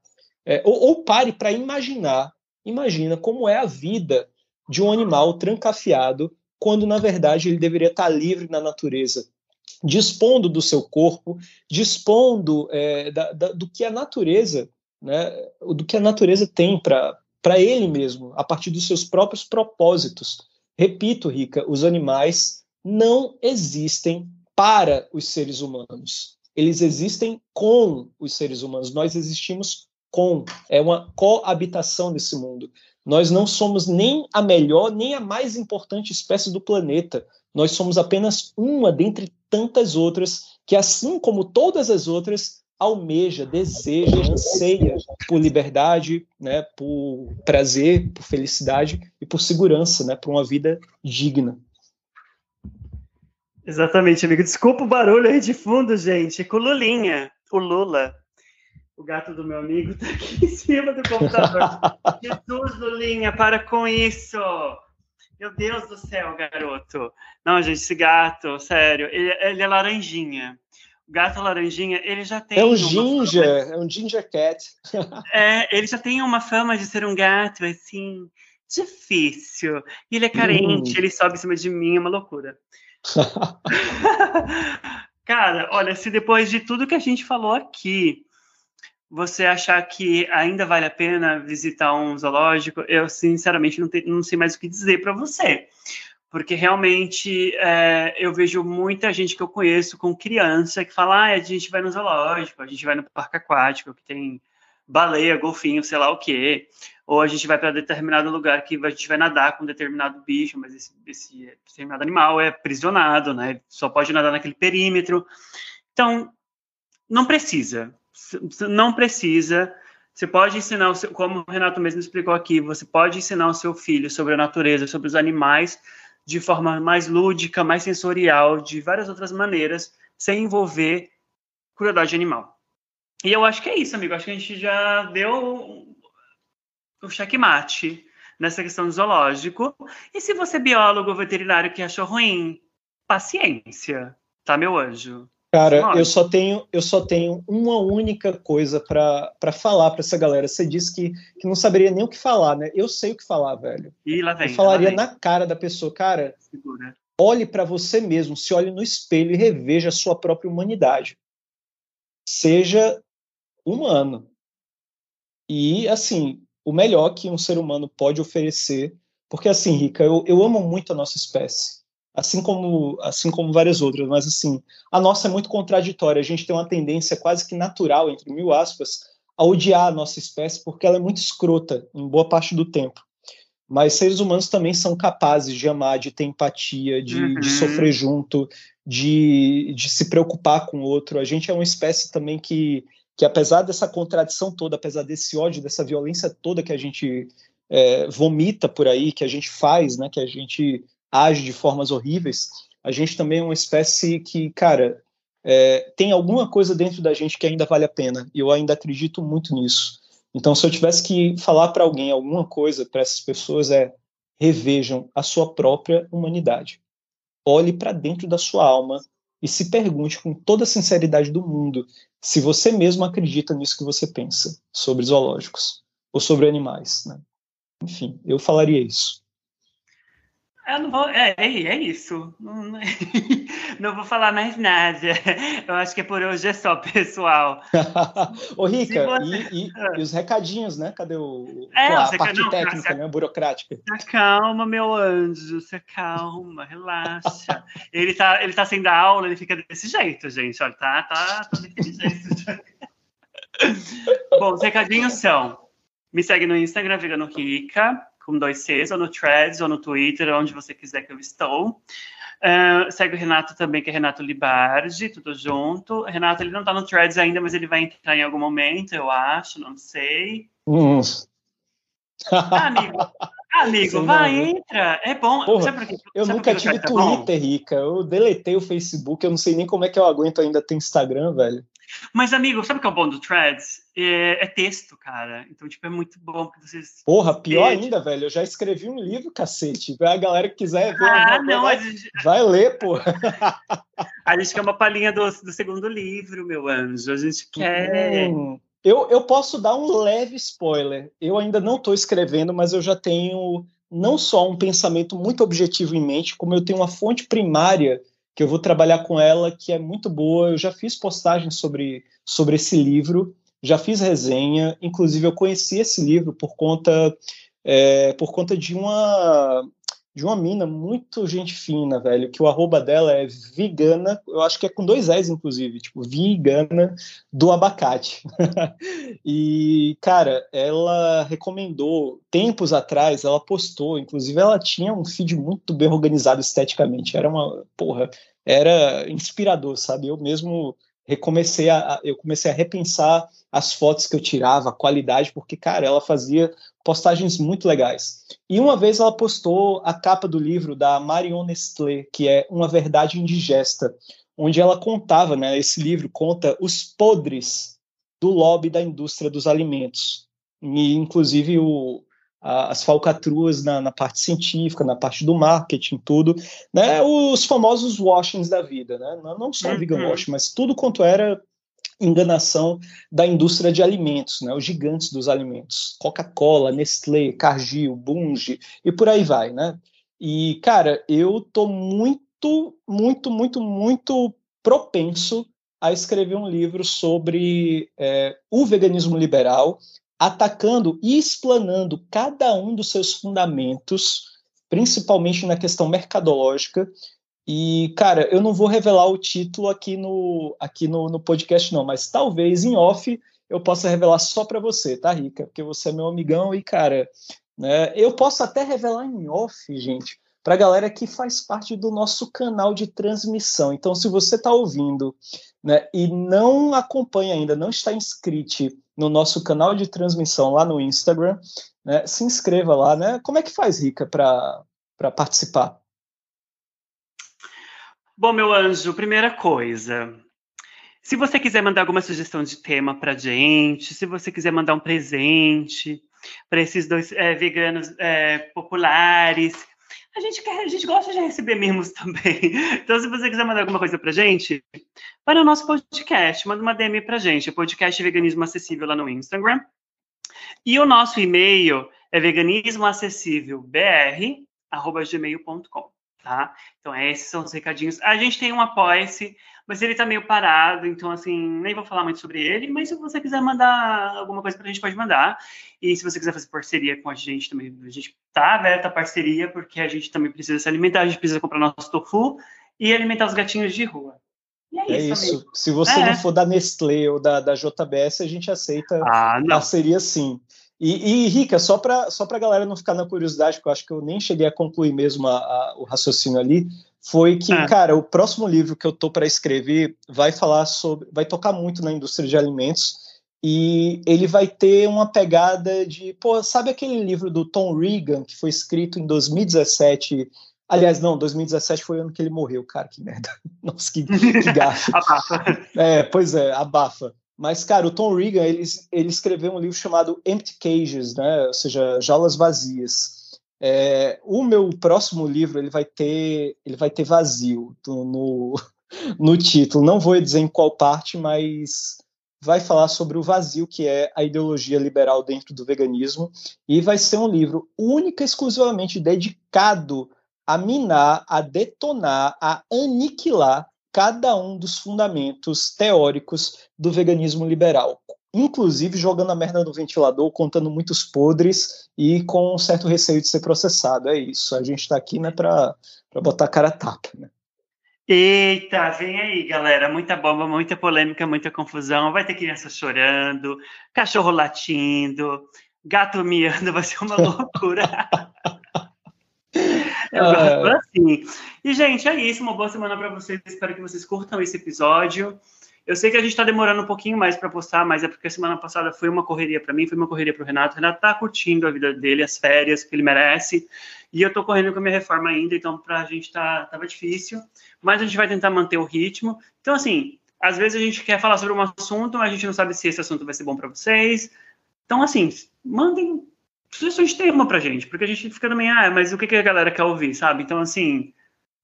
S2: é, ou, ou pare para imaginar, imagina como é a vida de um animal trancafiado quando na verdade ele deveria estar livre na natureza, dispondo do seu corpo, dispondo é, da, da, do que a natureza, né, do que a natureza tem para ele mesmo, a partir dos seus próprios propósitos. Repito, Rica, os animais não existem para os seres humanos. Eles existem com os seres humanos. Nós existimos com. É uma coabitação desse mundo. Nós não somos nem a melhor, nem a mais importante espécie do planeta. Nós somos apenas uma dentre tantas outras que, assim como todas as outras, almeja, deseja, anseia por liberdade, né, por prazer, por felicidade e por segurança, né, por uma vida digna.
S1: Exatamente, amigo. Desculpa o barulho aí de fundo, gente. Com o Lulinha, o Lula. O gato do meu amigo tá aqui em cima do computador. Jesus, Lulinha, para com isso! Meu Deus do céu, garoto. Não, gente, esse gato, sério, ele, ele é laranjinha. O gato laranjinha, ele já tem.
S2: É um ginger, fama... é um ginger cat.
S1: é, ele já tem uma fama de ser um gato, assim, difícil. E ele é carente, hum. ele sobe em cima de mim, é uma loucura. Cara, olha, se depois de tudo que a gente falou aqui, você achar que ainda vale a pena visitar um zoológico, eu sinceramente não, te, não sei mais o que dizer para você. Porque realmente é, eu vejo muita gente que eu conheço com criança que fala: ah, a gente vai no zoológico, a gente vai no parque aquático, que tem baleia, golfinho, sei lá o quê. Ou a gente vai para determinado lugar que a gente vai nadar com determinado bicho, mas esse, esse determinado animal é aprisionado, né? Só pode nadar naquele perímetro. Então, não precisa. Não precisa. Você pode ensinar, seu, como o Renato mesmo explicou aqui, você pode ensinar o seu filho sobre a natureza, sobre os animais, de forma mais lúdica, mais sensorial, de várias outras maneiras, sem envolver crueldade animal. E eu acho que é isso, amigo. Acho que a gente já deu o checkmate nessa questão do zoológico. E se você, biólogo veterinário, que achou ruim, paciência, tá, meu anjo?
S2: Cara, eu só tenho eu só tenho uma única coisa para falar para essa galera. Você disse que, que não saberia nem o que falar, né? Eu sei o que falar, velho.
S1: E lá vem,
S2: eu falaria
S1: vem.
S2: na cara da pessoa, cara. Segura. Olhe para você mesmo, se olhe no espelho e reveja a sua própria humanidade. Seja humano. E, assim, o melhor que um ser humano pode oferecer. Porque, assim, Rica, eu, eu amo muito a nossa espécie. Assim como, assim como várias outras, mas, assim, a nossa é muito contraditória. A gente tem uma tendência quase que natural, entre mil aspas, a odiar a nossa espécie porque ela é muito escrota em boa parte do tempo. Mas seres humanos também são capazes de amar, de ter empatia, de, uhum. de sofrer junto, de, de se preocupar com o outro. A gente é uma espécie também que que apesar dessa contradição toda, apesar desse ódio, dessa violência toda que a gente é, vomita por aí, que a gente faz, né, que a gente age de formas horríveis, a gente também é uma espécie que, cara, é, tem alguma coisa dentro da gente que ainda vale a pena, e eu ainda acredito muito nisso. Então, se eu tivesse que falar para alguém alguma coisa para essas pessoas, é revejam a sua própria humanidade. Olhe para dentro da sua alma e se pergunte com toda a sinceridade do mundo se você mesmo acredita nisso que você pensa sobre zoológicos ou sobre animais. Né? Enfim, eu falaria isso.
S1: Eu não vou. É, é, é isso. Não, não, vou falar mais nada. Eu acho que por hoje é só, pessoal.
S2: Ô, Rica, você... e, e, e, os recadinhos, né? Cadê o, é, a parte não, técnica, né? Burocrática.
S1: Calma, meu anjo. Você calma, relaxa. ele, tá, ele tá sem dar aula, ele fica desse jeito, gente. Olha, tá, tá, tá desse jeito. Bom, os recadinhos são: me segue no Instagram, Vegano Rica com dois Cs, ou no Threads, ou no Twitter, onde você quiser que eu estou. Uh, segue o Renato também, que é Renato Libardi, tudo junto. Renato, ele não está no Threads ainda, mas ele vai entrar em algum momento, eu acho, não sei.
S2: Hum.
S1: Ah, amigo, amigo, vai, entra. É bom.
S2: Porra, Sabe por quê? eu nunca tive Twitter, Rica. Eu deletei o Facebook, eu não sei nem como é que eu aguento ainda ter Instagram, velho.
S1: Mas, amigo, sabe o que é o bom do Threads? É, é texto, cara. Então, tipo, é muito bom que vocês.
S2: Porra, pior ainda, velho. Eu já escrevi um livro, cacete. A galera que quiser ver. Ah, não, vai, gente... vai ler, porra.
S1: A gente quer uma palhinha do, do segundo livro, meu anjo. A gente quer. Hum,
S2: eu, eu posso dar um leve spoiler. Eu ainda não estou escrevendo, mas eu já tenho não só um pensamento muito objetivo em mente, como eu tenho uma fonte primária que eu vou trabalhar com ela, que é muito boa. Eu já fiz postagem sobre, sobre esse livro, já fiz resenha, inclusive eu conheci esse livro por conta é, por conta de uma de uma mina muito gente fina, velho, que o arroba dela é vegana, eu acho que é com dois S, inclusive, tipo, vegana do abacate. e, cara, ela recomendou, tempos atrás, ela postou, inclusive ela tinha um feed muito bem organizado esteticamente, era uma, porra, era inspirador, sabe? Eu mesmo recomecei a, eu comecei a repensar as fotos que eu tirava, a qualidade, porque, cara, ela fazia postagens muito legais. E uma vez ela postou a capa do livro da Marion Nestlé, que é Uma Verdade Indigesta, onde ela contava, né, esse livro conta os podres do lobby da indústria dos alimentos. E, inclusive, o, a, as falcatruas na, na, parte científica, na parte do marketing, tudo, né, os famosos washings da vida, né, não, não só o vegan uhum. washing, mas tudo quanto era enganação da indústria de alimentos, né, os gigantes dos alimentos, Coca-Cola, Nestlé, Cargill, Bunge e por aí vai, né? E cara, eu tô muito, muito, muito, muito propenso a escrever um livro sobre é, o veganismo liberal, atacando e explanando cada um dos seus fundamentos, principalmente na questão mercadológica, e, cara, eu não vou revelar o título aqui no, aqui no, no podcast, não, mas talvez em off eu possa revelar só para você, tá, Rica? Porque você é meu amigão e, cara, né, eu posso até revelar em off, gente, para a galera que faz parte do nosso canal de transmissão. Então, se você está ouvindo né, e não acompanha ainda, não está inscrito no nosso canal de transmissão lá no Instagram, né, se inscreva lá, né? Como é que faz, Rica, para participar?
S1: Bom, meu anjo, primeira coisa. Se você quiser mandar alguma sugestão de tema para gente, se você quiser mandar um presente para esses dois é, veganos é, populares, a gente quer, a gente gosta de receber mimos também. Então, se você quiser mandar alguma coisa para gente, para o nosso podcast, manda uma DM para gente, é podcast Veganismo Acessível lá no Instagram. E o nosso e-mail é veganismoacessívelbr@gmail.com tá? Então, esses são os recadinhos. A gente tem um Apoia-se, mas ele tá meio parado, então, assim, nem vou falar muito sobre ele, mas se você quiser mandar alguma coisa pra gente, pode mandar. E se você quiser fazer parceria com a gente também, a gente tá aberta a parceria, porque a gente também precisa se alimentar, a gente precisa comprar nosso tofu e alimentar os gatinhos de rua.
S2: E é, é isso. isso. Se você é. não for da Nestlé ou da, da JBS, a gente aceita ah, parceria sim. E, e Rica, só para só a galera não ficar na curiosidade, porque eu acho que eu nem cheguei a concluir mesmo a, a, o raciocínio ali, foi que, é. cara, o próximo livro que eu tô para escrever vai falar sobre, vai tocar muito na indústria de alimentos e ele vai ter uma pegada de, pô, sabe aquele livro do Tom Regan que foi escrito em 2017? Aliás, não, 2017 foi o ano que ele morreu, cara, que merda. Nossa, que, que gafe. abafa. É, pois é, abafa. Mas, cara, o Tom Regan, ele, ele escreveu um livro chamado Empty Cages, né? ou seja, Jaulas Vazias. É, o meu próximo livro, ele vai ter, ele vai ter vazio no, no título. Não vou dizer em qual parte, mas vai falar sobre o vazio que é a ideologia liberal dentro do veganismo e vai ser um livro única exclusivamente dedicado a minar, a detonar, a aniquilar cada um dos fundamentos teóricos do veganismo liberal, inclusive jogando a merda no ventilador, contando muitos podres e com um certo receio de ser processado. É isso. A gente está aqui né, para botar a cara a tapa. Né?
S1: Eita, vem aí, galera. Muita bomba, muita polêmica, muita confusão. Vai ter criança chorando, cachorro latindo, gato miando, vai ser uma loucura. Eu gosto é. assim. E, gente, é isso. Uma boa semana para vocês. Espero que vocês curtam esse episódio. Eu sei que a gente está demorando um pouquinho mais para postar, mas é porque a semana passada foi uma correria para mim, foi uma correria para o Renato. O Renato tá curtindo a vida dele, as férias que ele merece. E eu tô correndo com a minha reforma ainda, então para a gente tá, tava difícil. Mas a gente vai tentar manter o ritmo. Então, assim, às vezes a gente quer falar sobre um assunto, mas a gente não sabe se esse assunto vai ser bom para vocês. Então, assim, mandem sugestões de tema pra gente, porque a gente fica também, ah, mas o que, que a galera quer ouvir, sabe? Então, assim,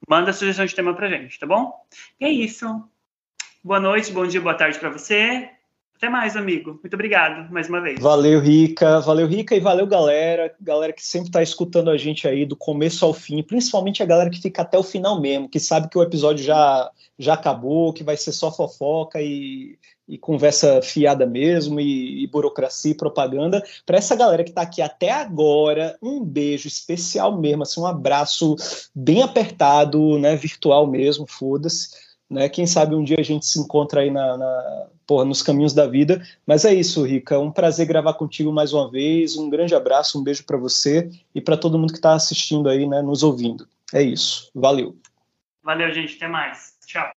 S1: manda sugestões de tema pra gente, tá bom? E é isso. Boa noite, bom dia, boa tarde para você. Até mais, amigo. Muito obrigado mais uma vez.
S2: Valeu, Rica. Valeu, Rica, e valeu, galera. Galera que sempre está escutando a gente aí do começo ao fim, principalmente a galera que fica até o final mesmo, que sabe que o episódio já, já acabou, que vai ser só fofoca e, e conversa fiada mesmo, e, e burocracia e propaganda. Para essa galera que está aqui até agora, um beijo especial mesmo, assim, um abraço bem apertado, né, virtual mesmo, foda-se. Né? Quem sabe um dia a gente se encontra aí na, na porra, nos caminhos da vida. Mas é isso, Rica. Um prazer gravar contigo mais uma vez. Um grande abraço, um beijo para você e para todo mundo que está assistindo aí, né, nos ouvindo. É isso. Valeu.
S1: Valeu, gente. Até mais. Tchau.